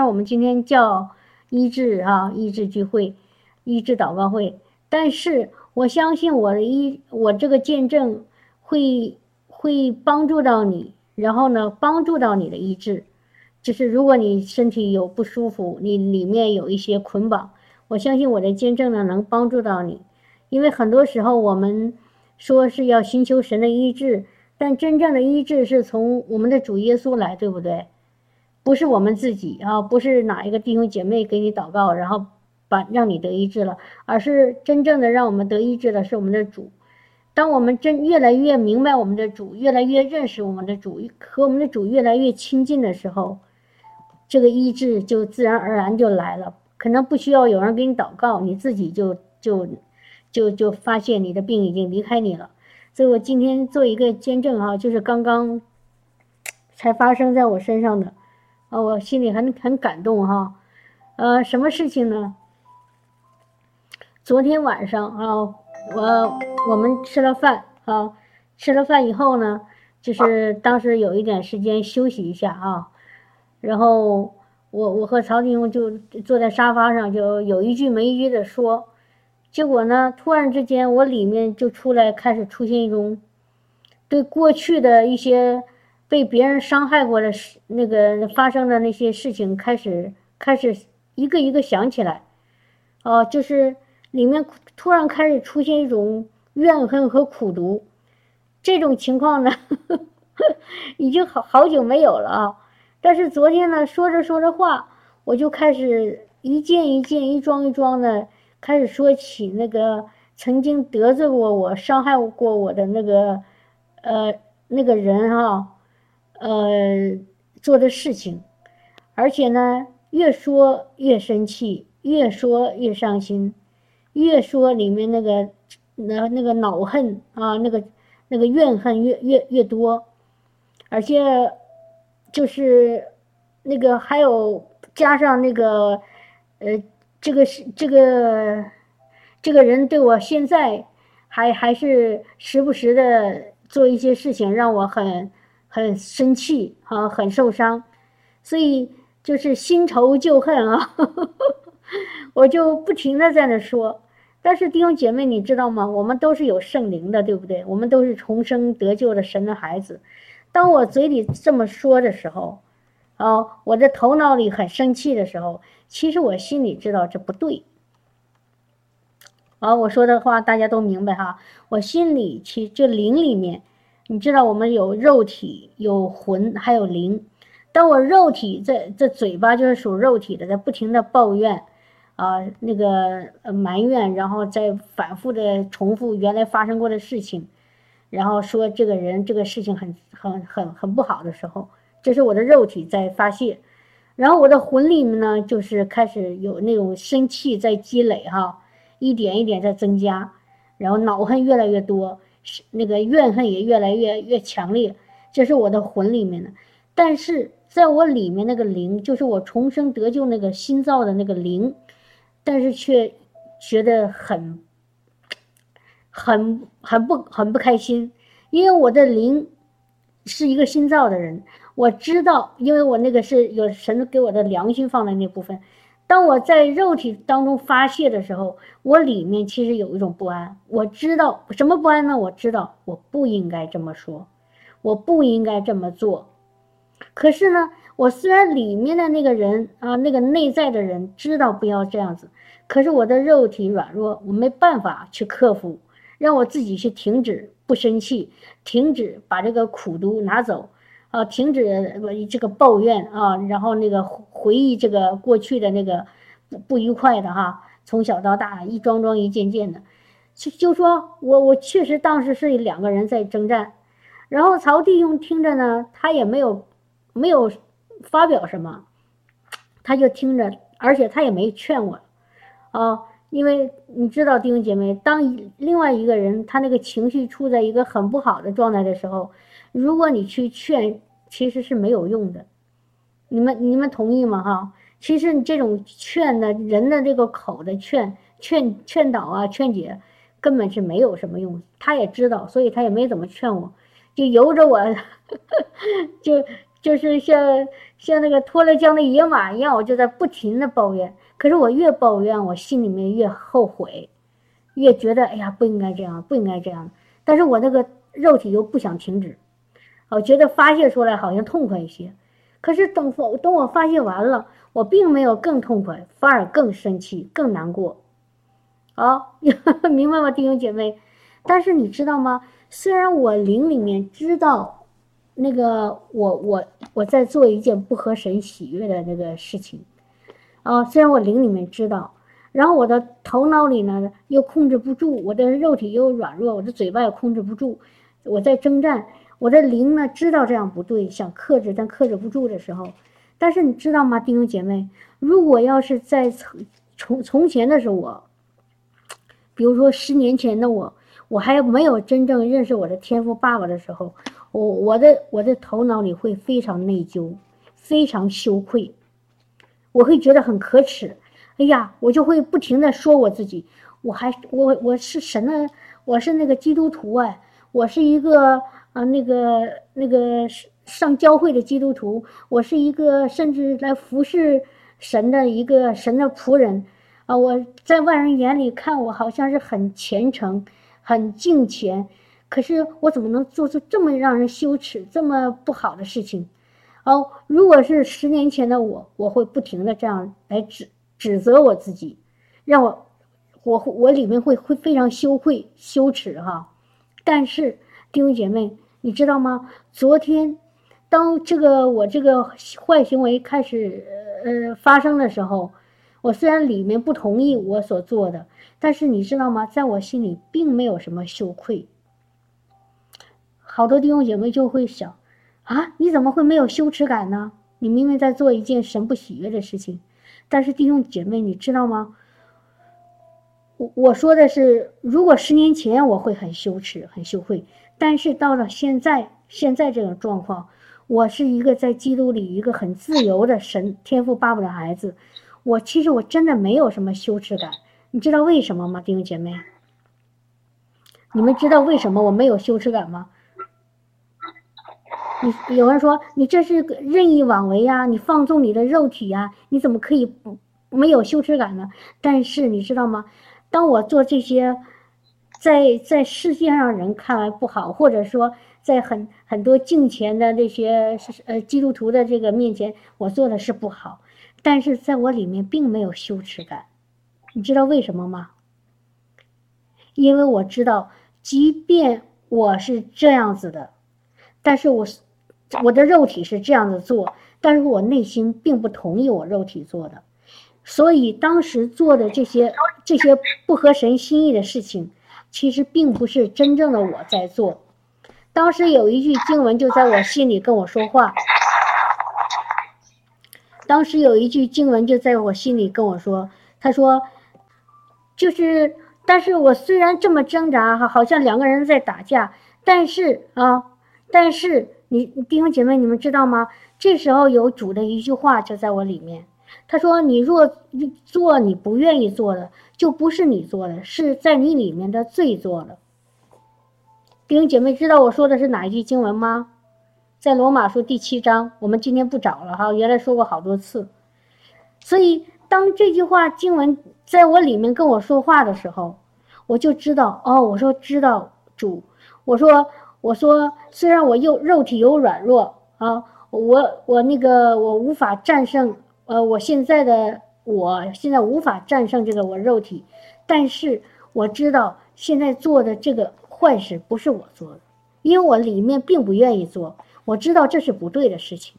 然我们今天叫医治啊，医治聚会，医治祷告会，但是我相信我的医，我这个见证会会帮助到你，然后呢，帮助到你的医治。就是如果你身体有不舒服，你里面有一些捆绑，我相信我的见证呢能帮助到你，因为很多时候我们说是要寻求神的医治，但真正的医治是从我们的主耶稣来，对不对？不是我们自己啊，不是哪一个弟兄姐妹给你祷告，然后把让你得医治了，而是真正的让我们得医治的是我们的主。当我们真越来越明白我们的主，越来越认识我们的主，和我们的主越来越亲近的时候。这个医治就自然而然就来了，可能不需要有人给你祷告，你自己就就就就发现你的病已经离开你了。所以我今天做一个见证啊，就是刚刚才发生在我身上的，啊，我心里很很感动哈。呃，什么事情呢？昨天晚上啊，我我们吃了饭啊，吃了饭以后呢，就是当时有一点时间休息一下啊。然后我我和曹弟兄就坐在沙发上，就有一句没一句的说，结果呢，突然之间我里面就出来开始出现一种对过去的一些被别人伤害过的事，那个发生的那些事情开始开始一个一个想起来，哦，就是里面突然开始出现一种怨恨和苦毒，这种情况呢，已经好好久没有了啊。但是昨天呢，说着说着话，我就开始一件一件、一桩一桩的开始说起那个曾经得罪过我、伤害过我的那个呃那个人哈，呃做的事情，而且呢，越说越生气，越说越伤心，越说里面那个那那个恼恨啊，那个那个怨恨越越越多，而且。就是那个，还有加上那个，呃，这个是这个这个人对我现在还还是时不时的做一些事情，让我很很生气啊，很受伤，所以就是新仇旧恨啊，我就不停的在那说。但是弟兄姐妹，你知道吗？我们都是有圣灵的，对不对？我们都是重生得救的神的孩子。当我嘴里这么说的时候，哦，我的头脑里很生气的时候，其实我心里知道这不对。啊，我说的话大家都明白哈。我心里其这灵里面，你知道我们有肉体、有魂，还有灵。当我肉体在这嘴巴就是属肉体的，在不停的抱怨，啊，那个埋怨，然后再反复的重复原来发生过的事情。然后说这个人这个事情很很很很不好的时候，这是我的肉体在发泄，然后我的魂里面呢，就是开始有那种生气在积累哈，一点一点在增加，然后恼恨越来越多，那个怨恨也越来越越强烈，这是我的魂里面的，但是在我里面那个灵，就是我重生得救那个新造的那个灵，但是却觉得很。很很不很不开心，因为我的灵是一个新造的人，我知道，因为我那个是有神给我的良心放在那部分。当我在肉体当中发泄的时候，我里面其实有一种不安。我知道什么不安呢？我知道我不应该这么说，我不应该这么做。可是呢，我虽然里面的那个人啊，那个内在的人知道不要这样子，可是我的肉体软弱，我没办法去克服。让我自己去停止不生气，停止把这个苦毒拿走，啊，停止这个抱怨啊，然后那个回忆这个过去的那个不愉快的哈，从小到大一桩桩一件件的，就就说我我确实当时是两个人在征战，然后曹弟兄听着呢，他也没有没有发表什么，他就听着，而且他也没劝我，啊。因为你知道，弟兄姐妹，当另外一个人他那个情绪处在一个很不好的状态的时候，如果你去劝，其实是没有用的。你们你们同意吗？哈，其实你这种劝的人的这个口的劝劝劝导啊劝解，根本是没有什么用。他也知道，所以他也没怎么劝我，就由着我，就就是像像那个脱了缰的野马一样，我就在不停的抱怨。可是我越抱怨，我心里面越后悔，越觉得哎呀不应该这样，不应该这样。但是我那个肉体又不想停止，我觉得发泄出来好像痛快一些。可是等我等我发泄完了，我并没有更痛快，反而更生气、更难过。好，明白吗，弟兄姐妹？但是你知道吗？虽然我灵里面知道，那个我我我在做一件不合神喜悦的那个事情，啊，虽然我灵里面知道，然后我的头脑里呢又控制不住，我的肉体又软弱，我的嘴巴也控制不住，我在征战。我的灵呢知道这样不对，想克制，但克制不住的时候，但是你知道吗，弟兄姐妹？如果要是在从从从前的时候，我，比如说十年前的我，我还没有真正认识我的天赋爸爸的时候，我我的我的头脑里会非常内疚，非常羞愧，我会觉得很可耻。哎呀，我就会不停的说我自己，我还我我是神的，我是那个基督徒啊，我是一个。啊，那个那个上教会的基督徒，我是一个甚至来服侍神的一个神的仆人，啊，我在外人眼里看我好像是很虔诚、很敬虔，可是我怎么能做出这么让人羞耻、这么不好的事情？哦，如果是十年前的我，我会不停的这样来指指责我自己，让我我我里面会会非常羞愧、羞耻哈，但是。弟兄姐妹，你知道吗？昨天，当这个我这个坏行为开始呃发生的时候，我虽然里面不同意我所做的，但是你知道吗？在我心里并没有什么羞愧。好多弟兄姐妹就会想，啊，你怎么会没有羞耻感呢？你明明在做一件神不喜悦的事情。但是弟兄姐妹，你知道吗？我我说的是，如果十年前我会很羞耻、很羞愧。但是到了现在，现在这种状况，我是一个在基督里一个很自由的神天赋爸爸的孩子，我其实我真的没有什么羞耻感，你知道为什么吗，弟兄姐妹？你们知道为什么我没有羞耻感吗？你有人说你这是任意妄为呀，你放纵你的肉体呀，你怎么可以没有羞耻感呢？但是你知道吗？当我做这些。在在世界上人看来不好，或者说在很很多敬虔的那些呃基督徒的这个面前，我做的是不好，但是在我里面并没有羞耻感，你知道为什么吗？因为我知道，即便我是这样子的，但是我我的肉体是这样子做，但是我内心并不同意我肉体做的，所以当时做的这些这些不合神心意的事情。其实并不是真正的我在做，当时有一句经文就在我心里跟我说话。当时有一句经文就在我心里跟我说，他说，就是，但是我虽然这么挣扎哈，好像两个人在打架，但是啊，但是你弟兄姐妹，你们知道吗？这时候有主的一句话就在我里面。他说：“你若做你不愿意做的，就不是你做的，是在你里面的罪做的。”弟兄姐妹，知道我说的是哪一句经文吗？在罗马书第七章。我们今天不找了哈，原来说过好多次。所以当这句话经文在我里面跟我说话的时候，我就知道哦，我说知道主，我说我说虽然我又肉体有软弱啊，我我那个我无法战胜。呃，我现在的我现在无法战胜这个我肉体，但是我知道现在做的这个坏事不是我做的，因为我里面并不愿意做，我知道这是不对的事情，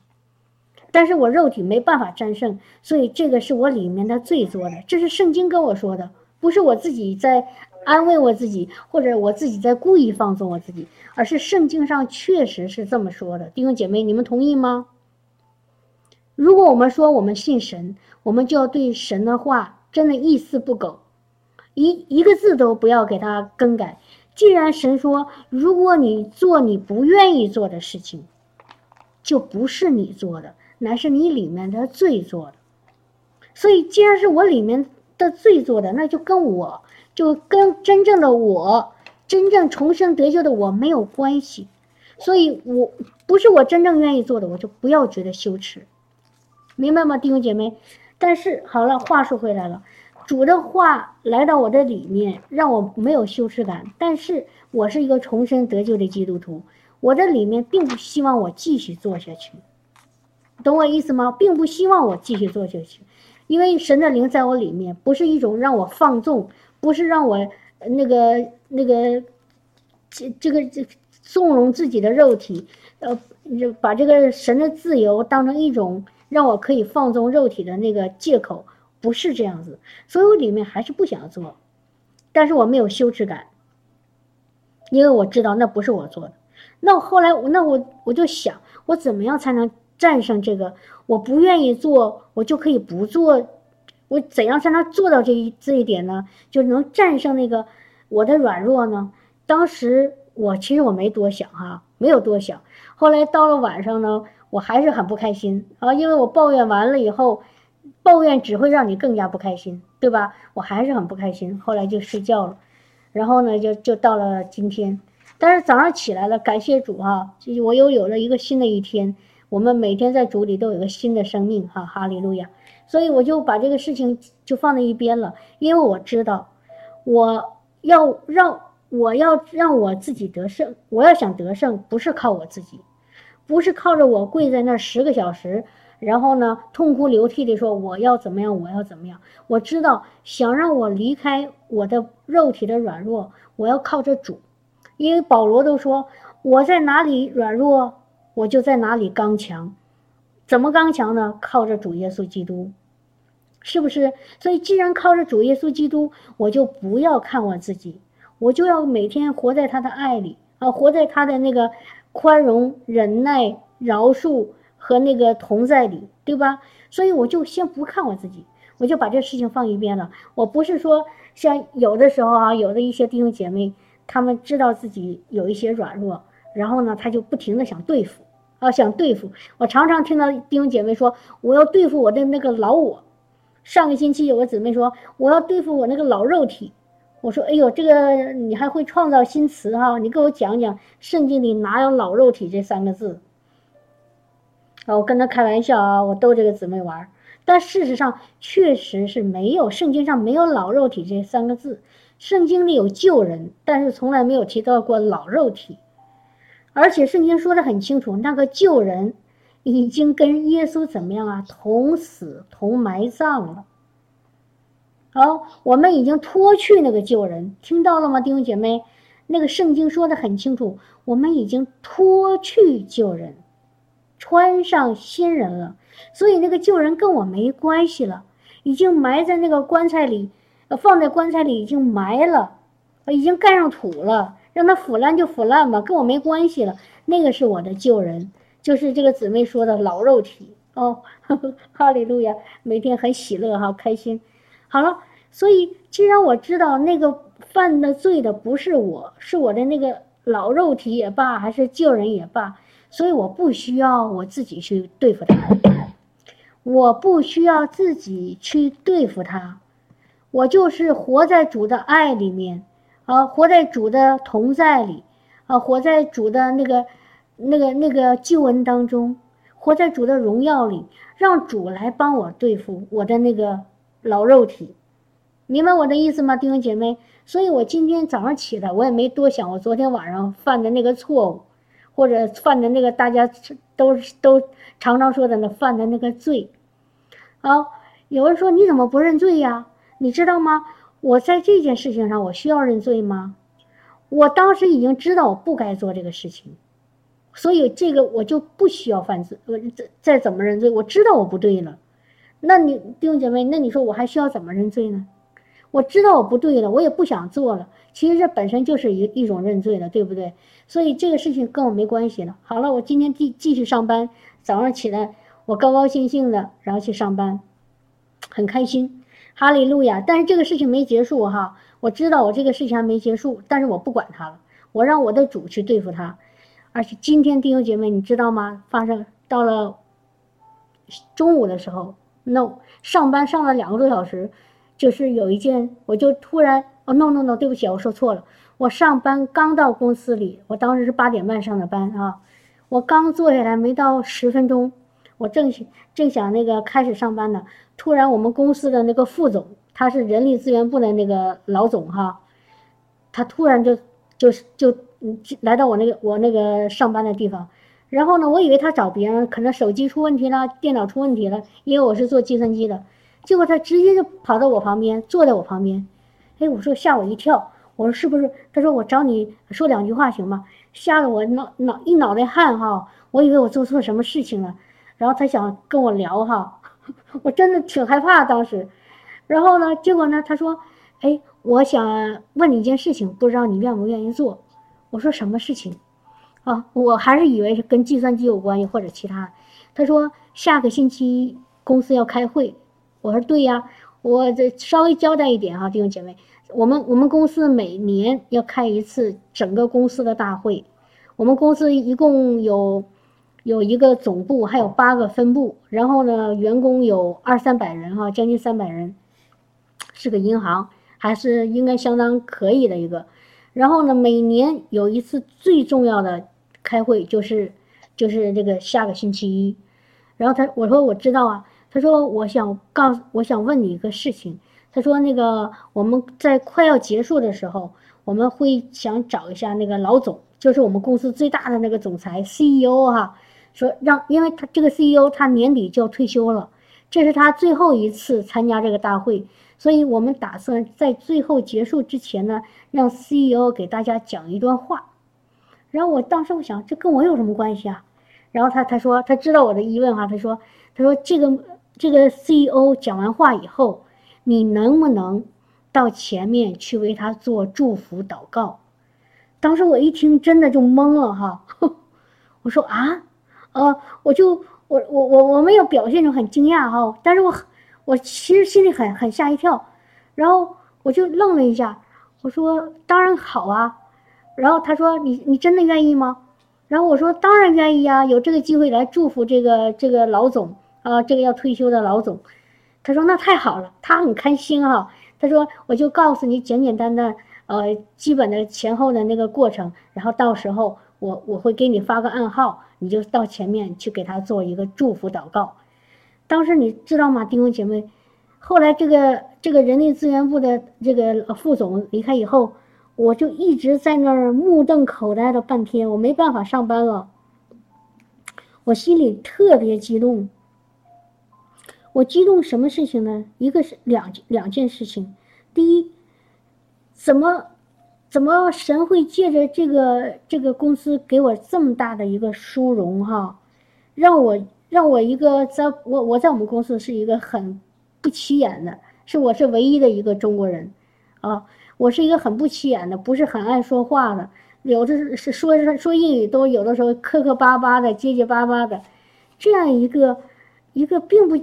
但是我肉体没办法战胜，所以这个是我里面的罪做的，这是圣经跟我说的，不是我自己在安慰我自己，或者我自己在故意放纵我自己，而是圣经上确实是这么说的，弟兄姐妹，你们同意吗？如果我们说我们信神，我们就要对神的话真的一丝不苟，一一个字都不要给他更改。既然神说，如果你做你不愿意做的事情，就不是你做的，乃是你里面的罪做的。所以，既然是我里面的罪做的，那就跟我就跟真正的我，真正重生得救的我没有关系。所以，我。不是我真正愿意做的，我就不要觉得羞耻，明白吗，弟兄姐妹？但是好了，话说回来了，主的话来到我的里面，让我没有羞耻感。但是我是一个重生得救的基督徒，我的里面并不希望我继续做下去，懂我意思吗？并不希望我继续做下去，因为神的灵在我里面，不是一种让我放纵，不是让我那个那个这这个这纵容自己的肉体，呃，把这个神的自由当成一种。让我可以放纵肉体的那个借口不是这样子，所以我里面还是不想要做，但是我没有羞耻感，因为我知道那不是我做的。那我后来那我我就想，我怎么样才能战胜这个？我不愿意做，我就可以不做。我怎样才能做到这一这一点呢？就能战胜那个我的软弱呢？当时我其实我没多想哈，没有多想。后来到了晚上呢。我还是很不开心啊，因为我抱怨完了以后，抱怨只会让你更加不开心，对吧？我还是很不开心，后来就睡觉了，然后呢，就就到了今天，但是早上起来了，感谢主哈，我又有了一个新的一天。我们每天在主里都有个新的生命哈，哈利路亚。所以我就把这个事情就放在一边了，因为我知道，我要让我要让我自己得胜，我要想得胜，不是靠我自己。不是靠着我跪在那十个小时，然后呢痛哭流涕地说我要怎么样，我要怎么样。我知道想让我离开我的肉体的软弱，我要靠着主，因为保罗都说我在哪里软弱，我就在哪里刚强。怎么刚强呢？靠着主耶稣基督，是不是？所以既然靠着主耶稣基督，我就不要看我自己，我就要每天活在他的爱里啊，活在他的那个。宽容、忍耐、饶恕和那个同在里，对吧？所以我就先不看我自己，我就把这事情放一边了。我不是说像有的时候啊，有的一些弟兄姐妹，他们知道自己有一些软弱，然后呢，他就不停的想对付啊，想对付。我常常听到弟兄姐妹说，我要对付我的那个老我。上个星期有个姊妹说，我要对付我那个老肉体。我说：“哎呦，这个你还会创造新词哈？你给我讲讲，圣经里哪有老肉体这三个字？”啊，我跟他开玩笑啊，我逗这个姊妹玩但事实上确实是没有，圣经上没有老肉体这三个字。圣经里有旧人，但是从来没有提到过老肉体。而且圣经说的很清楚，那个旧人已经跟耶稣怎么样啊？同死同埋葬了。好，我们已经脱去那个旧人，听到了吗，弟兄姐妹？那个圣经说的很清楚，我们已经脱去旧人，穿上新人了。所以那个旧人跟我没关系了，已经埋在那个棺材里，呃，放在棺材里已经埋了，已经盖上土了，让它腐烂就腐烂吧，跟我没关系了。那个是我的旧人，就是这个姊妹说的老肉体哦。哈利路亚，每天很喜乐哈，开心。好了，所以既然我知道那个犯的罪的不是我，是我的那个老肉体也罢，还是旧人也罢，所以我不需要我自己去对付他，我不需要自己去对付他，我就是活在主的爱里面，啊，活在主的同在里，啊，活在主的那个、那个、那个救恩当中，活在主的荣耀里，让主来帮我对付我的那个。老肉体，明白我的意思吗，弟兄姐妹？所以我今天早上起来，我也没多想我昨天晚上犯的那个错误，或者犯的那个大家都都常常说的那犯的那个罪。啊，有人说你怎么不认罪呀？你知道吗？我在这件事情上我需要认罪吗？我当时已经知道我不该做这个事情，所以这个我就不需要犯罪。我再再怎么认罪，我知道我不对了。那你弟兄姐妹，那你说我还需要怎么认罪呢？我知道我不对了，我也不想做了。其实这本身就是一一种认罪了，对不对？所以这个事情跟我没关系了。好了，我今天继继续上班，早上起来我高高兴兴的，然后去上班，很开心，哈利路亚。但是这个事情没结束哈，我知道我这个事情还没结束，但是我不管他了，我让我的主去对付他。而且今天弟兄姐妹，你知道吗？发生到了中午的时候。no，上班上了两个多小时，就是有一件，我就突然哦，no no no，对不起，我说错了。我上班刚到公司里，我当时是八点半上的班啊，我刚坐下来没到十分钟，我正正想那个开始上班呢，突然我们公司的那个副总，他是人力资源部的那个老总哈，他突然就就是就来到我那个我那个上班的地方，然后呢，我以为他找别人，可能手机出问题了，电脑出问题了，因为我是做计算机的，结果他直接就跑到我旁边，坐在我旁边，哎，我说吓我一跳，我说是不是？他说我找你说两句话行吗？吓得我脑脑一脑袋汗哈，我以为我做错什么事情了，然后他想跟我聊哈，我真的挺害怕当时，然后呢，结果呢，他说，哎，我想问你一件事情，不知道你愿不愿意做？我说什么事情？啊，我还是以为是跟计算机有关系或者其他。他说下个星期公司要开会，我说对呀，我这稍微交代一点哈，弟兄姐妹。我们我们公司每年要开一次整个公司的大会，我们公司一共有有一个总部，还有八个分部，然后呢，员工有二三百人哈，将近三百人，是个银行，还是应该相当可以的一个。然后呢，每年有一次最重要的开会，就是就是这个下个星期一。然后他我说我知道啊，他说我想告我想问你一个事情。他说：“那个我们在快要结束的时候，我们会想找一下那个老总，就是我们公司最大的那个总裁 CEO 哈。说让，因为他这个 CEO 他年底就要退休了，这是他最后一次参加这个大会，所以我们打算在最后结束之前呢，让 CEO 给大家讲一段话。然后我当时我想，这跟我有什么关系啊？然后他他说他知道我的疑问哈，他说他说这个这个 CEO 讲完话以后。”你能不能到前面去为他做祝福祷告？当时我一听，真的就懵了哈。我说啊，呃，我就我我我我没有表现出很惊讶哈，但是我我其实心里很很吓一跳，然后我就愣了一下。我说当然好啊。然后他说你你真的愿意吗？然后我说当然愿意啊，有这个机会来祝福这个这个老总啊，这个要退休的老总。他说：“那太好了，他很开心哈。”他说：“我就告诉你简简单单，呃，基本的前后的那个过程，然后到时候我我会给你发个暗号，你就到前面去给他做一个祝福祷告。”当时你知道吗，弟兄姐妹？后来这个这个人力资源部的这个副总离开以后，我就一直在那儿目瞪口呆了半天，我没办法上班了，我心里特别激动。我激动什么事情呢？一个是两两件事情，第一，怎么怎么神会借着这个这个公司给我这么大的一个殊荣哈，让我让我一个在我我在我们公司是一个很不起眼的，是我是唯一的一个中国人，啊，我是一个很不起眼的，不是很爱说话的，有的是说说英语都有的时候磕磕巴巴的结结巴巴的，这样一个一个并不。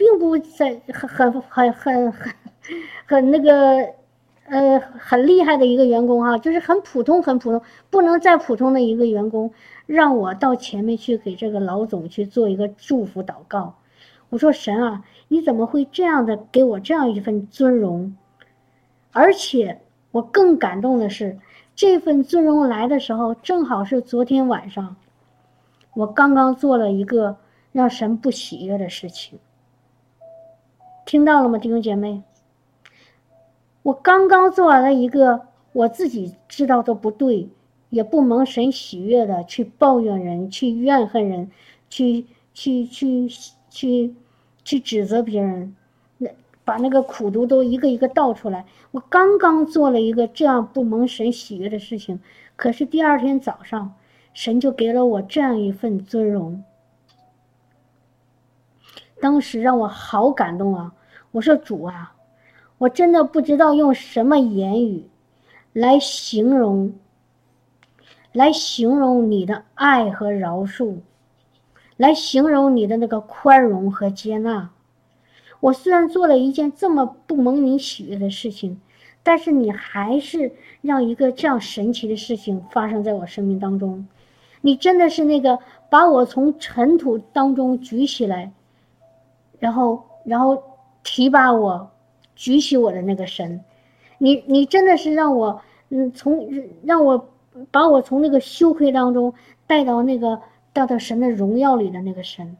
并不在很很很很很很那个呃很厉害的一个员工哈，就是很普通很普通，不能再普通的一个员工，让我到前面去给这个老总去做一个祝福祷告。我说神啊，你怎么会这样的给我这样一份尊荣？而且我更感动的是，这份尊荣来的时候，正好是昨天晚上，我刚刚做了一个让神不喜悦的事情。听到了吗，弟兄姐妹？我刚刚做完了一个我自己知道都不对，也不蒙神喜悦的，去抱怨人，去怨恨人，去去去去去指责别人，把那个苦毒都一个一个倒出来。我刚刚做了一个这样不蒙神喜悦的事情，可是第二天早上，神就给了我这样一份尊荣，当时让我好感动啊！我说主啊，我真的不知道用什么言语来形容，来形容你的爱和饶恕，来形容你的那个宽容和接纳。我虽然做了一件这么不蒙你喜悦的事情，但是你还是让一个这样神奇的事情发生在我生命当中。你真的是那个把我从尘土当中举起来，然后，然后。提拔我，举起我的那个神，你你真的是让我，嗯，从让我把我从那个羞愧当中带到那个带到神的荣耀里的那个神。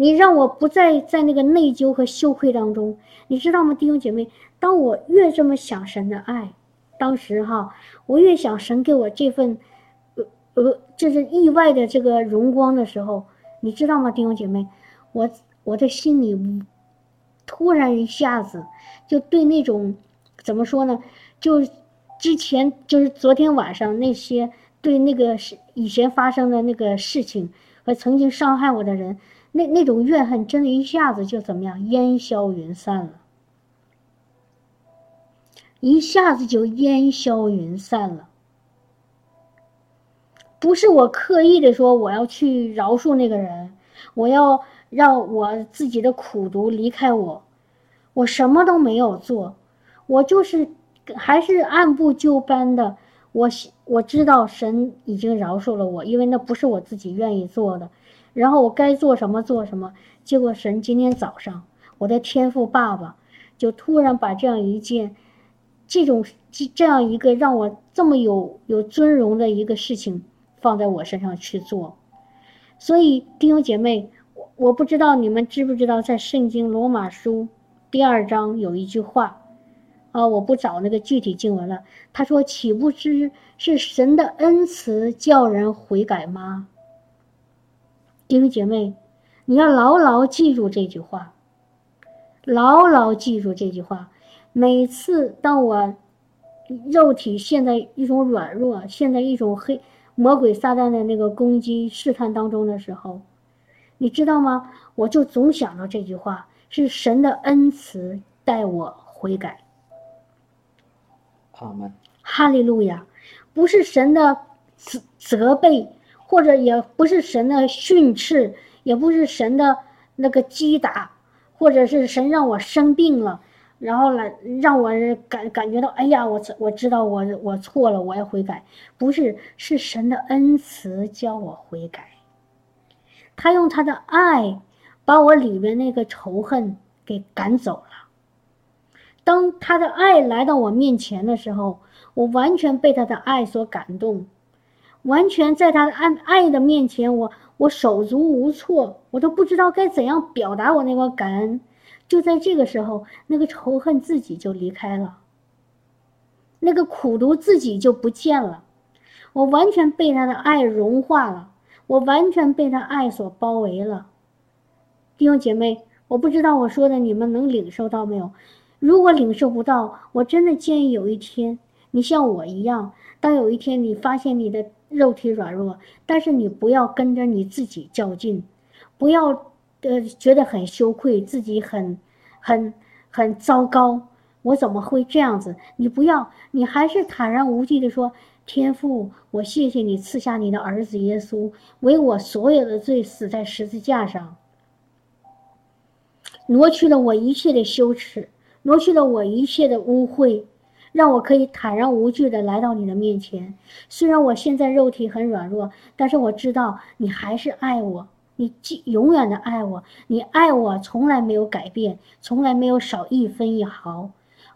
你让我不再在那个内疚和羞愧当中，你知道吗，弟兄姐妹？当我越这么想神的爱，当时哈，我越想神给我这份，呃呃，就是意外的这个荣光的时候，你知道吗，弟兄姐妹？我我的心里突然一下子就对那种怎么说呢？就之前就是昨天晚上那些对那个是以前发生的那个事情和曾经伤害我的人，那那种怨恨真的一下子就怎么样烟消云散了，一下子就烟消云散了。不是我刻意的说我要去饶恕那个人，我要让我自己的苦毒离开我，我什么都没有做，我就是。还是按部就班的，我我知道神已经饶恕了我，因为那不是我自己愿意做的。然后我该做什么做什么。结果神今天早上，我的天父爸爸就突然把这样一件，这种这这样一个让我这么有有尊荣的一个事情放在我身上去做。所以弟兄姐妹，我我不知道你们知不知道，在圣经罗马书第二章有一句话。啊！我不找那个具体经文了。他说：“岂不知是神的恩慈叫人悔改吗？”弟兄姐妹，你要牢牢记住这句话，牢牢记住这句话。每次当我肉体陷在一种软弱、陷在一种黑魔鬼撒旦的那个攻击试探当中的时候，你知道吗？我就总想到这句话：是神的恩慈带我悔改。哈利路亚，不是神的责责备，或者也不是神的训斥，也不是神的那个击打，或者是神让我生病了，然后来让我感感觉到，哎呀，我我知道我我错了，我要悔改。不是，是神的恩慈教我悔改，他用他的爱把我里面那个仇恨给赶走了。当他的爱来到我面前的时候，我完全被他的爱所感动，完全在他的爱爱的面前，我我手足无措，我都不知道该怎样表达我那个感恩。就在这个时候，那个仇恨自己就离开了，那个苦毒自己就不见了，我完全被他的爱融化了，我完全被他爱所包围了。弟兄姐妹，我不知道我说的你们能领受到没有？如果领受不到，我真的建议有一天，你像我一样，当有一天你发现你的肉体软弱，但是你不要跟着你自己较劲，不要呃觉得很羞愧，自己很很很糟糕，我怎么会这样子？你不要，你还是坦然无惧的说：天父，我谢谢你赐下你的儿子耶稣，为我所有的罪死在十字架上，挪去了我一切的羞耻。挪去了我一切的污秽，让我可以坦然无惧的来到你的面前。虽然我现在肉体很软弱，但是我知道你还是爱我，你永远的爱我，你爱我从来没有改变，从来没有少一分一毫。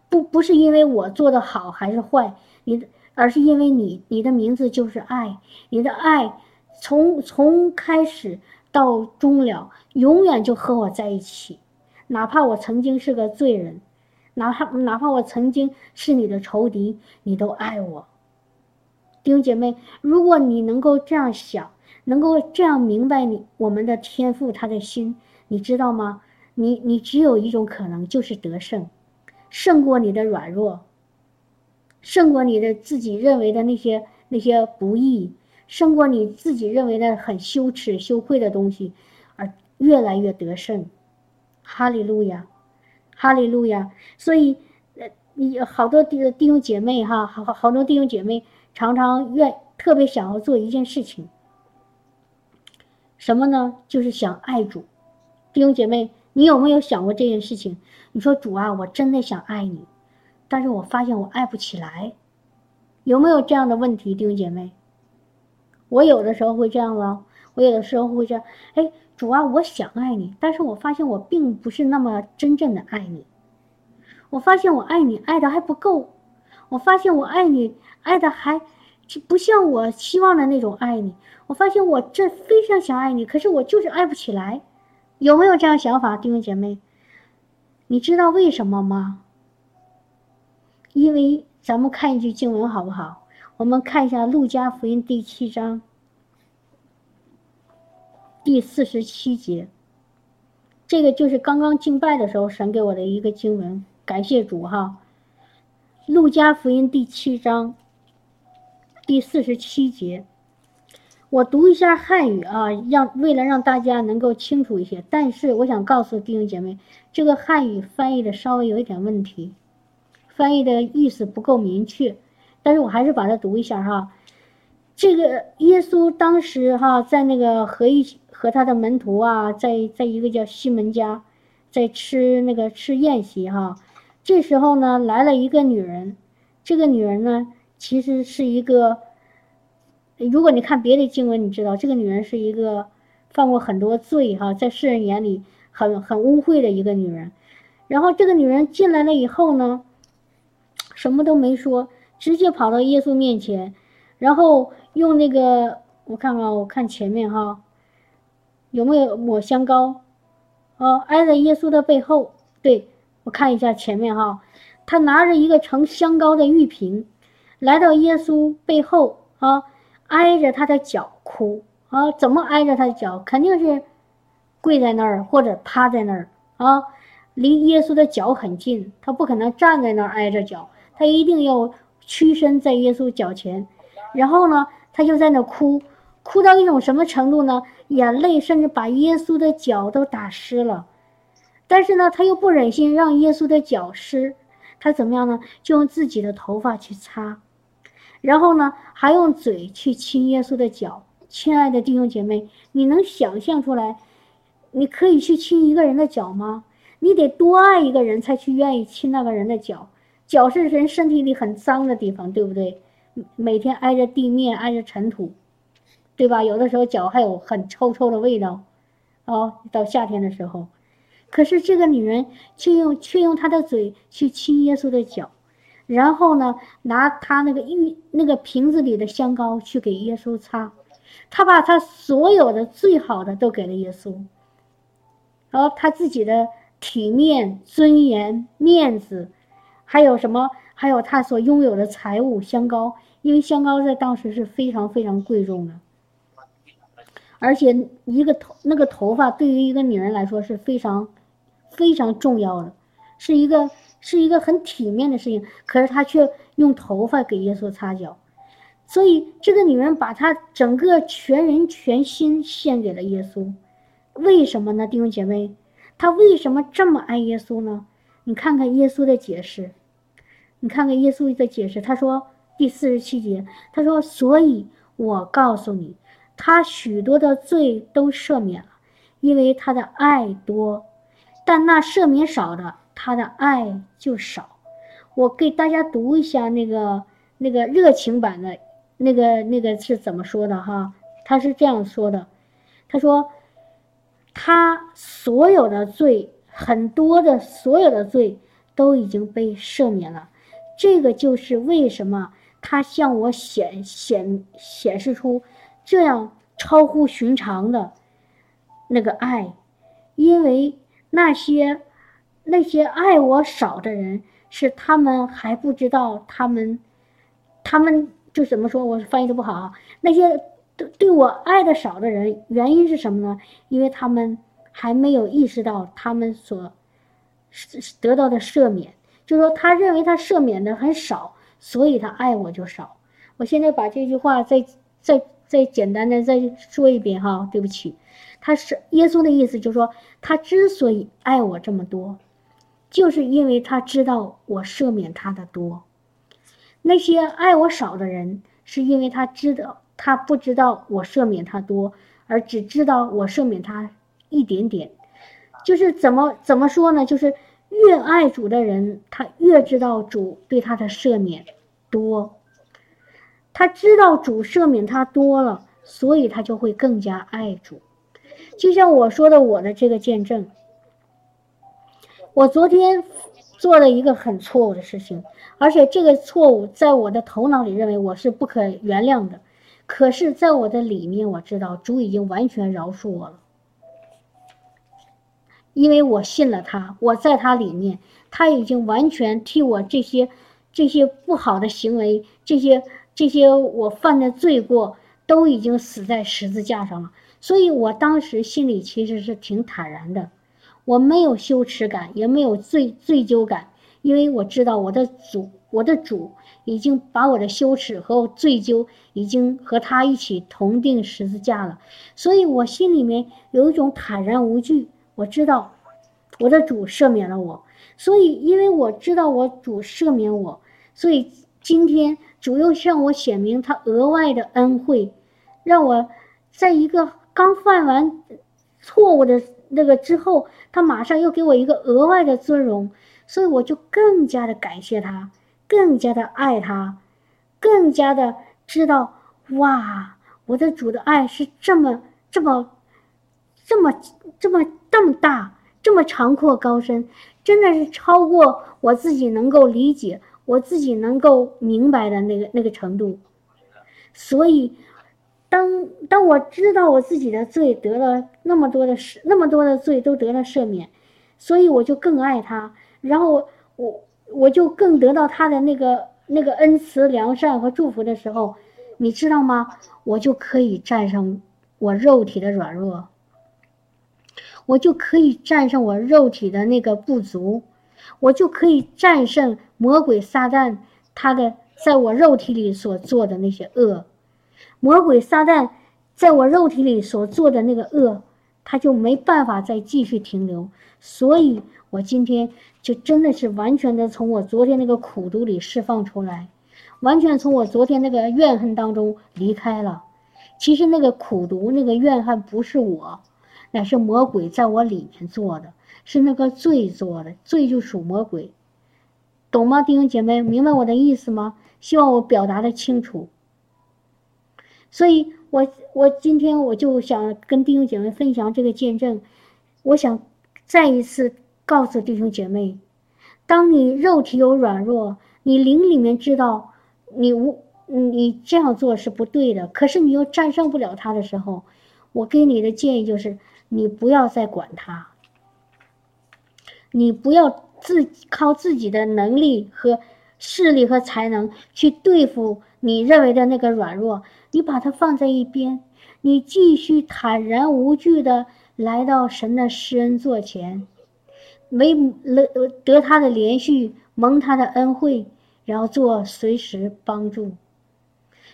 不，不是因为我做的好还是坏，你的，而是因为你，你的名字就是爱，你的爱从从开始到终了，永远就和我在一起，哪怕我曾经是个罪人。哪怕哪怕我曾经是你的仇敌，你都爱我，弟兄姐妹，如果你能够这样想，能够这样明白你我们的天赋他的心，你知道吗？你你只有一种可能，就是得胜，胜过你的软弱，胜过你的自己认为的那些那些不易，胜过你自己认为的很羞耻羞愧的东西，而越来越得胜。哈利路亚。哈利路亚！所以，呃，你好多弟弟兄姐妹哈，好好多弟兄姐妹常常愿特别想要做一件事情，什么呢？就是想爱主。弟兄姐妹，你有没有想过这件事情？你说主啊，我真的想爱你，但是我发现我爱不起来，有没有这样的问题？弟兄姐妹，我有的时候会这样了，我有的时候会这样，哎。主啊，我想爱你，但是我发现我并不是那么真正的爱你。我发现我爱你爱的还不够，我发现我爱你爱的还不像我希望的那种爱你。我发现我这非常想爱你，可是我就是爱不起来。有没有这样想法，弟兄姐妹？你知道为什么吗？因为咱们看一句经文好不好？我们看一下《路加福音》第七章第四十七节。这个就是刚刚敬拜的时候神给我的一个经文，感谢主哈。《路加福音》第七章第四十七节，我读一下汉语啊，让为了让大家能够清楚一些。但是我想告诉弟兄姐妹，这个汉语翻译的稍微有一点问题，翻译的意思不够明确。但是我还是把它读一下哈。这个耶稣当时哈在那个和一。和他的门徒啊，在在一个叫西门家，在吃那个吃宴席哈。这时候呢，来了一个女人。这个女人呢，其实是一个，如果你看别的经文，你知道这个女人是一个犯过很多罪哈，在世人眼里很很污秽的一个女人。然后这个女人进来了以后呢，什么都没说，直接跑到耶稣面前，然后用那个我看看，我看前面哈。有没有抹香膏？哦，挨在耶稣的背后。对我看一下前面哈，他拿着一个盛香膏的玉瓶，来到耶稣背后啊，挨着他的脚哭啊。怎么挨着他的脚？肯定是跪在那儿或者趴在那儿啊，离耶稣的脚很近。他不可能站在那儿挨着脚，他一定要屈身在耶稣脚前。然后呢，他就在那哭，哭到一种什么程度呢？眼泪甚至把耶稣的脚都打湿了，但是呢，他又不忍心让耶稣的脚湿，他怎么样呢？就用自己的头发去擦，然后呢，还用嘴去亲耶稣的脚。亲爱的弟兄姐妹，你能想象出来，你可以去亲一个人的脚吗？你得多爱一个人才去愿意亲那个人的脚。脚是人身体里很脏的地方，对不对？每天挨着地面，挨着尘土。对吧？有的时候脚还有很臭臭的味道，哦，到夏天的时候，可是这个女人却用却用她的嘴去亲耶稣的脚，然后呢，拿她那个玉那个瓶子里的香膏去给耶稣擦，她把她所有的最好的都给了耶稣，然后她自己的体面、尊严、面子，还有什么？还有她所拥有的财物香膏，因为香膏在当时是非常非常贵重的。而且一个头那个头发对于一个女人来说是非常非常重要的，是一个是一个很体面的事情。可是她却用头发给耶稣擦脚，所以这个女人把她整个全人全心献给了耶稣。为什么呢，弟兄姐妹？她为什么这么爱耶稣呢？你看看耶稣的解释，你看看耶稣的解释。他说第四十七节，他说：“所以我告诉你。”他许多的罪都赦免了，因为他的爱多；但那赦免少的，他的爱就少。我给大家读一下那个那个热情版的，那个那个是怎么说的哈？他是这样说的：他说，他所有的罪，很多的所有的罪都已经被赦免了。这个就是为什么他向我显显显示出。这样超乎寻常的那个爱，因为那些那些爱我少的人，是他们还不知道他们，他们就怎么说？我翻译的不好啊。那些对对我爱的少的人，原因是什么呢？因为他们还没有意识到他们所得到的赦免，就是说，他认为他赦免的很少，所以他爱我就少。我现在把这句话再再。再简单的再说一遍哈，对不起，他是耶稣的意思，就是说他之所以爱我这么多，就是因为他知道我赦免他的多。那些爱我少的人，是因为他知道他不知道我赦免他多，而只知道我赦免他一点点。就是怎么怎么说呢？就是越爱主的人，他越知道主对他的赦免多。他知道主赦免他多了，所以他就会更加爱主。就像我说的，我的这个见证，我昨天做了一个很错误的事情，而且这个错误在我的头脑里认为我是不可原谅的，可是，在我的里面我知道主已经完全饶恕我了，因为我信了他，我在他里面，他已经完全替我这些这些不好的行为，这些这些我犯的罪过都已经死在十字架上了，所以我当时心里其实是挺坦然的。我没有羞耻感，也没有罪罪疚感，因为我知道我的主，我的主已经把我的羞耻和罪疚已经和他一起同定十字架了，所以我心里面有一种坦然无惧。我知道我的主赦免了我，所以因为我知道我主赦免我，所以今天主又向我显明他额外的恩惠，让我在一个刚犯完错误的。那个之后，他马上又给我一个额外的尊荣，所以我就更加的感谢他，更加的爱他，更加的知道哇，我的主的爱是这么这么这么这么这么大，这么长阔高深，真的是超过我自己能够理解，我自己能够明白的那个那个程度，所以。当当我知道我自己的罪得了那么多的赦，那么多的罪都得了赦免，所以我就更爱他，然后我我就更得到他的那个那个恩慈、良善和祝福的时候，你知道吗？我就可以战胜我肉体的软弱，我就可以战胜我肉体的那个不足，我就可以战胜魔鬼撒旦他的在我肉体里所做的那些恶。魔鬼撒旦在我肉体里所做的那个恶，他就没办法再继续停留。所以，我今天就真的是完全的从我昨天那个苦毒里释放出来，完全从我昨天那个怨恨当中离开了。其实那个苦毒、那个怨恨不是我，乃是魔鬼在我里面做的，是那个罪做的。罪就属魔鬼，懂吗，弟兄姐妹？明白我的意思吗？希望我表达的清楚。所以，我我今天我就想跟弟兄姐妹分享这个见证。我想再一次告诉弟兄姐妹：，当你肉体有软弱，你灵里面知道你无你这样做是不对的，可是你又战胜不了他的时候，我给你的建议就是：你不要再管他，你不要自靠自己的能力和势力和才能去对付你认为的那个软弱。你把它放在一边，你继续坦然无惧的来到神的施恩座前，没得得他的连续蒙他的恩惠，然后做随时帮助。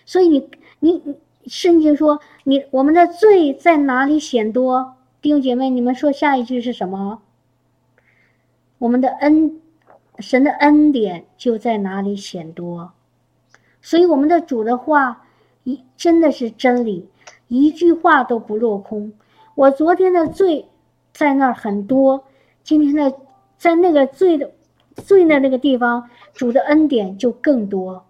所以你你圣经说你我们的罪在哪里显多？弟兄姐妹，你们说下一句是什么？我们的恩，神的恩典就在哪里显多？所以我们的主的话。一真的是真理，一句话都不落空。我昨天的罪在那儿很多，今天的在那个罪的罪的那个地方，主的恩典就更多。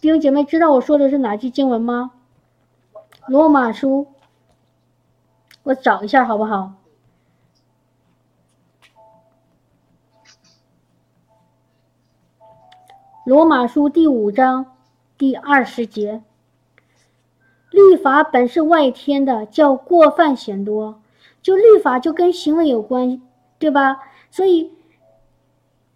弟兄姐妹，知道我说的是哪句经文吗？罗马书，我找一下好不好？罗马书第五章第二十节。律法本是外天的，叫过犯显多。就律法就跟行为有关，对吧？所以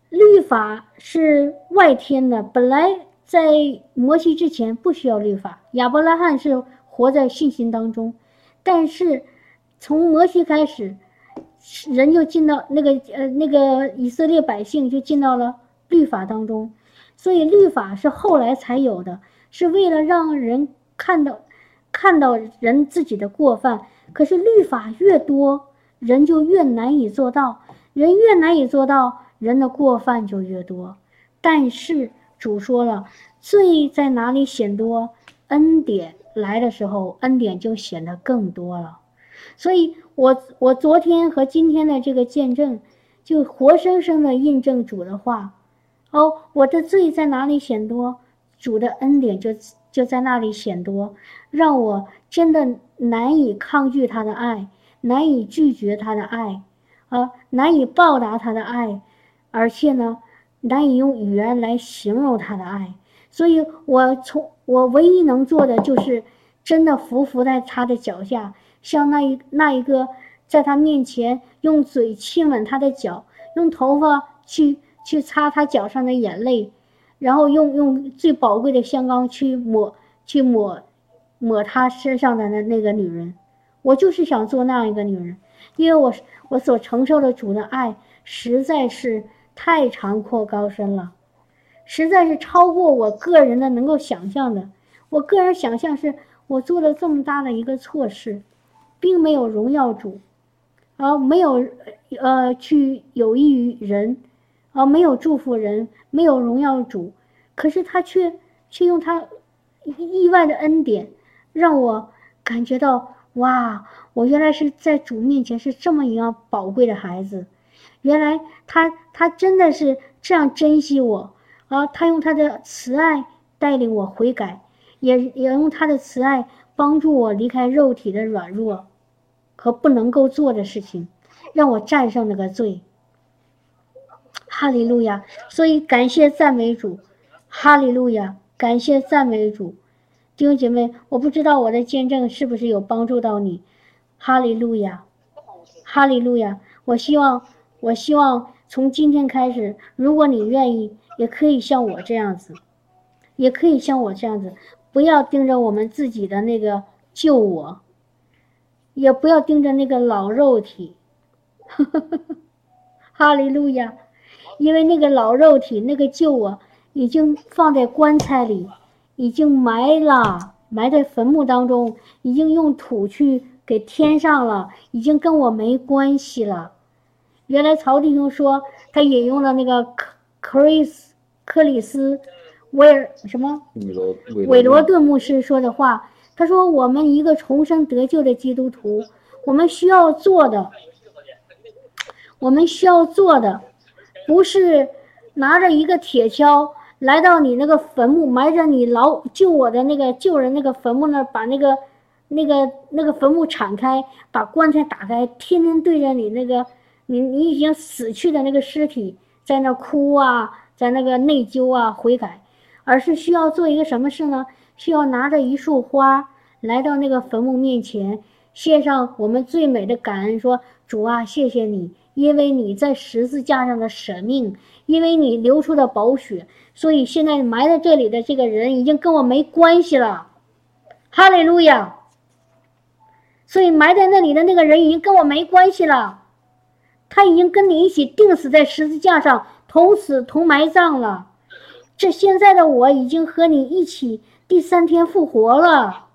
律法是外天的。本来在摩西之前不需要律法，亚伯拉罕是活在信心当中。但是从摩西开始，人就进到那个呃那个以色列百姓就进到了律法当中。所以律法是后来才有的，是为了让人看到。看到人自己的过犯，可是律法越多，人就越难以做到；人越难以做到，人的过犯就越多。但是主说了，罪在哪里显多，恩典来的时候，恩典就显得更多了。所以，我我昨天和今天的这个见证，就活生生的印证主的话。哦，我的罪在哪里显多，主的恩典就。就在那里显多，让我真的难以抗拒他的爱，难以拒绝他的爱，啊，难以报答他的爱，而且呢，难以用语言来形容他的爱。所以，我从我唯一能做的就是真的伏伏在他的脚下，像那一那一个在他面前用嘴亲吻他的脚，用头发去去擦他脚上的眼泪，然后用用最宝贵的香膏去抹去抹抹他身上的那那个女人。我就是想做那样一个女人，因为我我所承受的主的爱实在是太长阔高深了。实在是超过我个人的能够想象的。我个人想象是，我做了这么大的一个错事，并没有荣耀主，而没有呃去有益于人，而没有祝福人，没有荣耀主。可是他却却用他意外的恩典，让我感觉到哇，我原来是在主面前是这么一样宝贵的孩子。原来他他真的是这样珍惜我。啊，他用他的慈爱带领我悔改，也也用他的慈爱帮助我离开肉体的软弱和不能够做的事情，让我战胜那个罪。哈利路亚！所以感谢赞美主，哈利路亚！感谢赞美主，弟兄姐妹，我不知道我的见证是不是有帮助到你。哈利路亚，哈利路亚！我希望，我希望从今天开始，如果你愿意。也可以像我这样子，也可以像我这样子，不要盯着我们自己的那个旧我，也不要盯着那个老肉体。哈利路亚！因为那个老肉体，那个旧啊已经放在棺材里，已经埋了，埋在坟墓当中，已经用土去给填上了，已经跟我没关系了。原来曹弟兄说，他引用了那个 Chris。克里斯威尔什么？韦罗顿牧师说的话，他说：“我们一个重生得救的基督徒，我们需要做的，我们需要做的，不是拿着一个铁锹来到你那个坟墓，埋着你老救我的那个救人那个坟墓那儿，把那个那个那个坟墓敞开，把棺材打开，天天对着你那个你你已经死去的那个尸体在那哭啊。”在那个内疚啊，悔改，而是需要做一个什么事呢？需要拿着一束花来到那个坟墓面前，献上我们最美的感恩，说：“主啊，谢谢你，因为你在十字架上的舍命，因为你流出的宝血，所以现在埋在这里的这个人已经跟我没关系了。”哈利路亚。所以埋在那里的那个人已经跟我没关系了，他已经跟你一起钉死在十字架上。同死同埋葬了，这现在的我已经和你一起第三天复活了。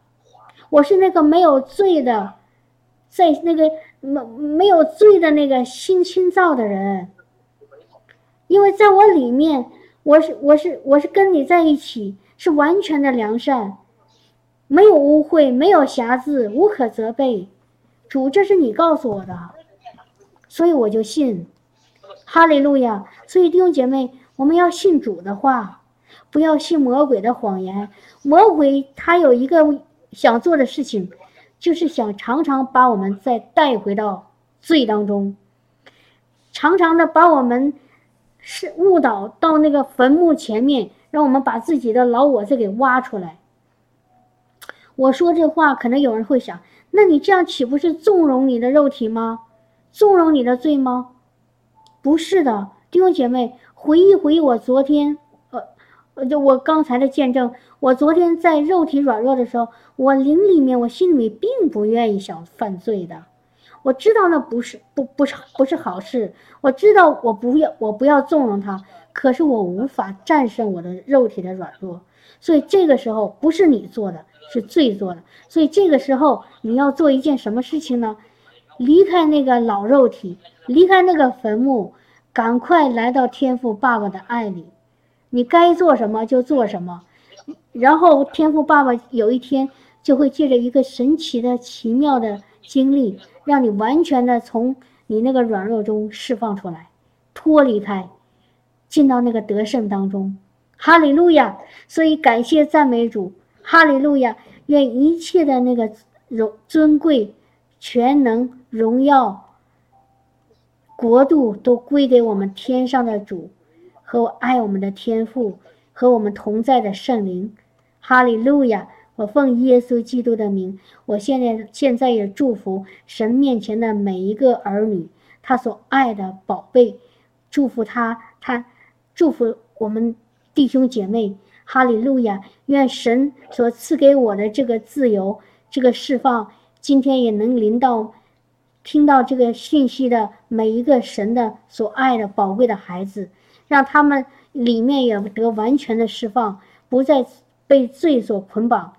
我是那个没有罪的，在那个没没有罪的那个新清造的人，因为在我里面，我是我是我是跟你在一起，是完全的良善，没有污秽，没有瑕疵，无可责备。主，这是你告诉我的，所以我就信。哈利路亚！所以弟兄姐妹，我们要信主的话，不要信魔鬼的谎言。魔鬼他有一个想做的事情，就是想常常把我们再带回到罪当中，常常的把我们是误导到那个坟墓前面，让我们把自己的老我再给挖出来。我说这话，可能有人会想：那你这样岂不是纵容你的肉体吗？纵容你的罪吗？不是的，弟兄姐妹，回忆回忆我昨天，我就我刚才的见证。我昨天在肉体软弱的时候，我灵里面，我心里面并不愿意想犯罪的。我知道那不是不不是不是好事，我知道我不要我不要纵容他，可是我无法战胜我的肉体的软弱。所以这个时候不是你做的，是罪做的。所以这个时候你要做一件什么事情呢？离开那个老肉体。离开那个坟墓，赶快来到天父爸爸的爱里。你该做什么就做什么，然后天赋爸爸有一天就会借着一个神奇的、奇妙的经历，让你完全的从你那个软弱中释放出来，脱离开，进到那个得胜当中。哈利路亚！所以感谢赞美主，哈利路亚！愿一切的那个荣尊贵、全能、荣耀。国度都归给我们天上的主和爱我们的天父和我们同在的圣灵。哈利路亚！我奉耶稣基督的名，我现在现在也祝福神面前的每一个儿女，他所爱的宝贝，祝福他，他祝福我们弟兄姐妹。哈利路亚！愿神所赐给我的这个自由，这个释放，今天也能临到听到这个信息的每一个神的所爱的宝贵的孩子，让他们里面也得完全的释放，不再被罪所捆绑，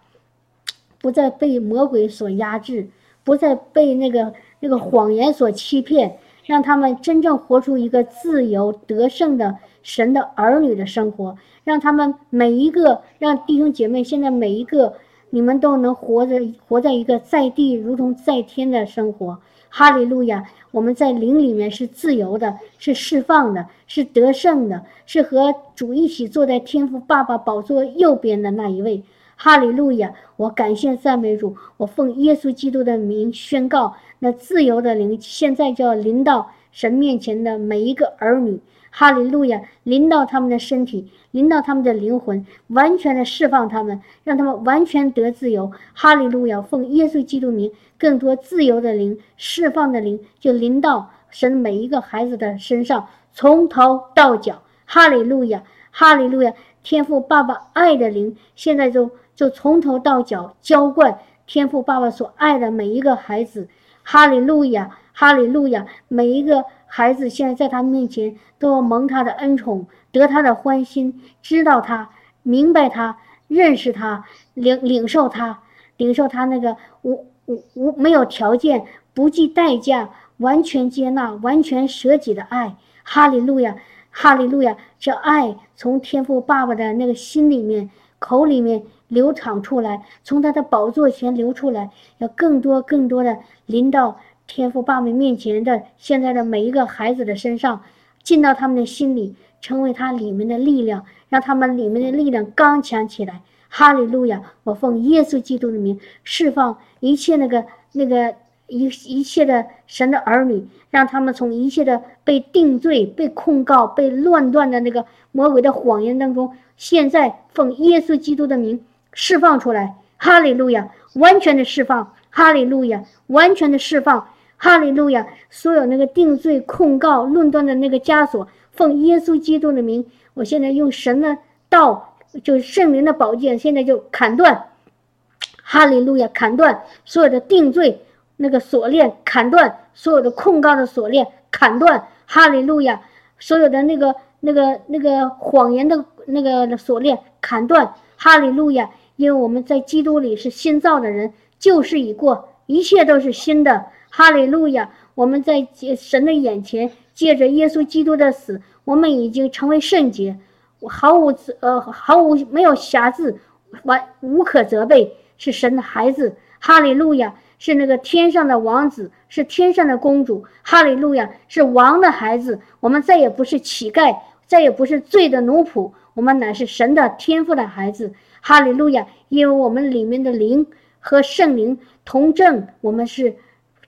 不再被魔鬼所压制，不再被那个那个谎言所欺骗，让他们真正活出一个自由得胜的神的儿女的生活。让他们每一个，让弟兄姐妹现在每一个，你们都能活着，活在一个在地如同在天的生活。哈利路亚！我们在灵里面是自由的，是释放的，是得胜的，是和主一起坐在天父爸爸宝座右边的那一位。哈利路亚！我感谢赞美主，我奉耶稣基督的名宣告，那自由的灵现在就要临到神面前的每一个儿女。哈利路亚！临到他们的身体，临到他们的灵魂，完全的释放他们，让他们完全得自由。哈利路亚！奉耶稣基督名，更多自由的灵、释放的灵，就临到神每一个孩子的身上，从头到脚。哈利路亚！哈利路亚！天父爸爸爱的灵，现在就就从头到脚浇灌天父爸爸所爱的每一个孩子。哈利路亚！哈利路亚！每一个。孩子现在在他面前都要蒙他的恩宠，得他的欢心，知道他，明白他，认识他，领领受他，领受他那个无无无没有条件、不计代价、完全接纳、完全舍己的爱。哈利路亚，哈利路亚！这爱从天父爸爸的那个心里面、口里面流淌出来，从他的宝座前流出来，要更多更多的临到。天父爸爸面前的现在的每一个孩子的身上，进到他们的心里，成为他里面的力量，让他们里面的力量刚强起来。哈利路亚！我奉耶稣基督的名，释放一切那个那个一一切的神的儿女，让他们从一切的被定罪、被控告、被乱断的那个魔鬼的谎言当中，现在奉耶稣基督的名释放出来。哈利路亚！完全的释放。哈利路亚！完全的释放。哈利路亚！所有那个定罪、控告、论断的那个枷锁，奉耶稣基督的名，我现在用神的道，就是圣灵的宝剑，现在就砍断。哈利路亚！砍断所有的定罪那个锁链，砍断所有的控告的锁链，砍断。哈利路亚！所有的那个、那个、那个谎言的那个锁链，砍断。哈利路亚！因为我们在基督里是新造的人，旧事已过，一切都是新的。哈利路亚！我们在神的眼前，借着耶稣基督的死，我们已经成为圣洁，毫无呃毫无没有瑕疵，完无可责备，是神的孩子。哈利路亚！是那个天上的王子，是天上的公主。哈利路亚！是王的孩子。我们再也不是乞丐，再也不是罪的奴仆，我们乃是神的天赋的孩子。哈利路亚！因为我们里面的灵和圣灵同证，我们是。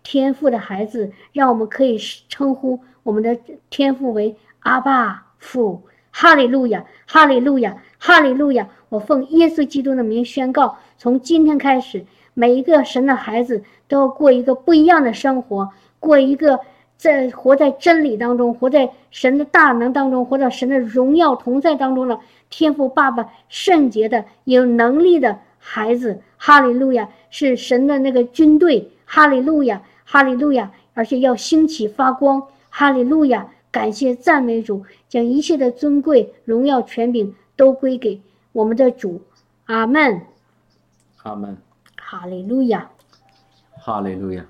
天赋的孩子，让我们可以称呼我们的天赋为阿爸父。哈利路亚，哈利路亚，哈利路亚！我奉耶稣基督的名宣告：从今天开始，每一个神的孩子都要过一个不一样的生活，过一个在活在真理当中，活在神的大能当中，活在神的荣耀同在当中的天赋爸爸圣洁的有能力的孩子。哈利路亚，是神的那个军队。哈利路亚。哈利路亚！而且要兴起发光。哈利路亚！感谢赞美主，将一切的尊贵、荣耀、权柄都归给我们的主。阿门。阿门。哈利路亚。哈利路亚。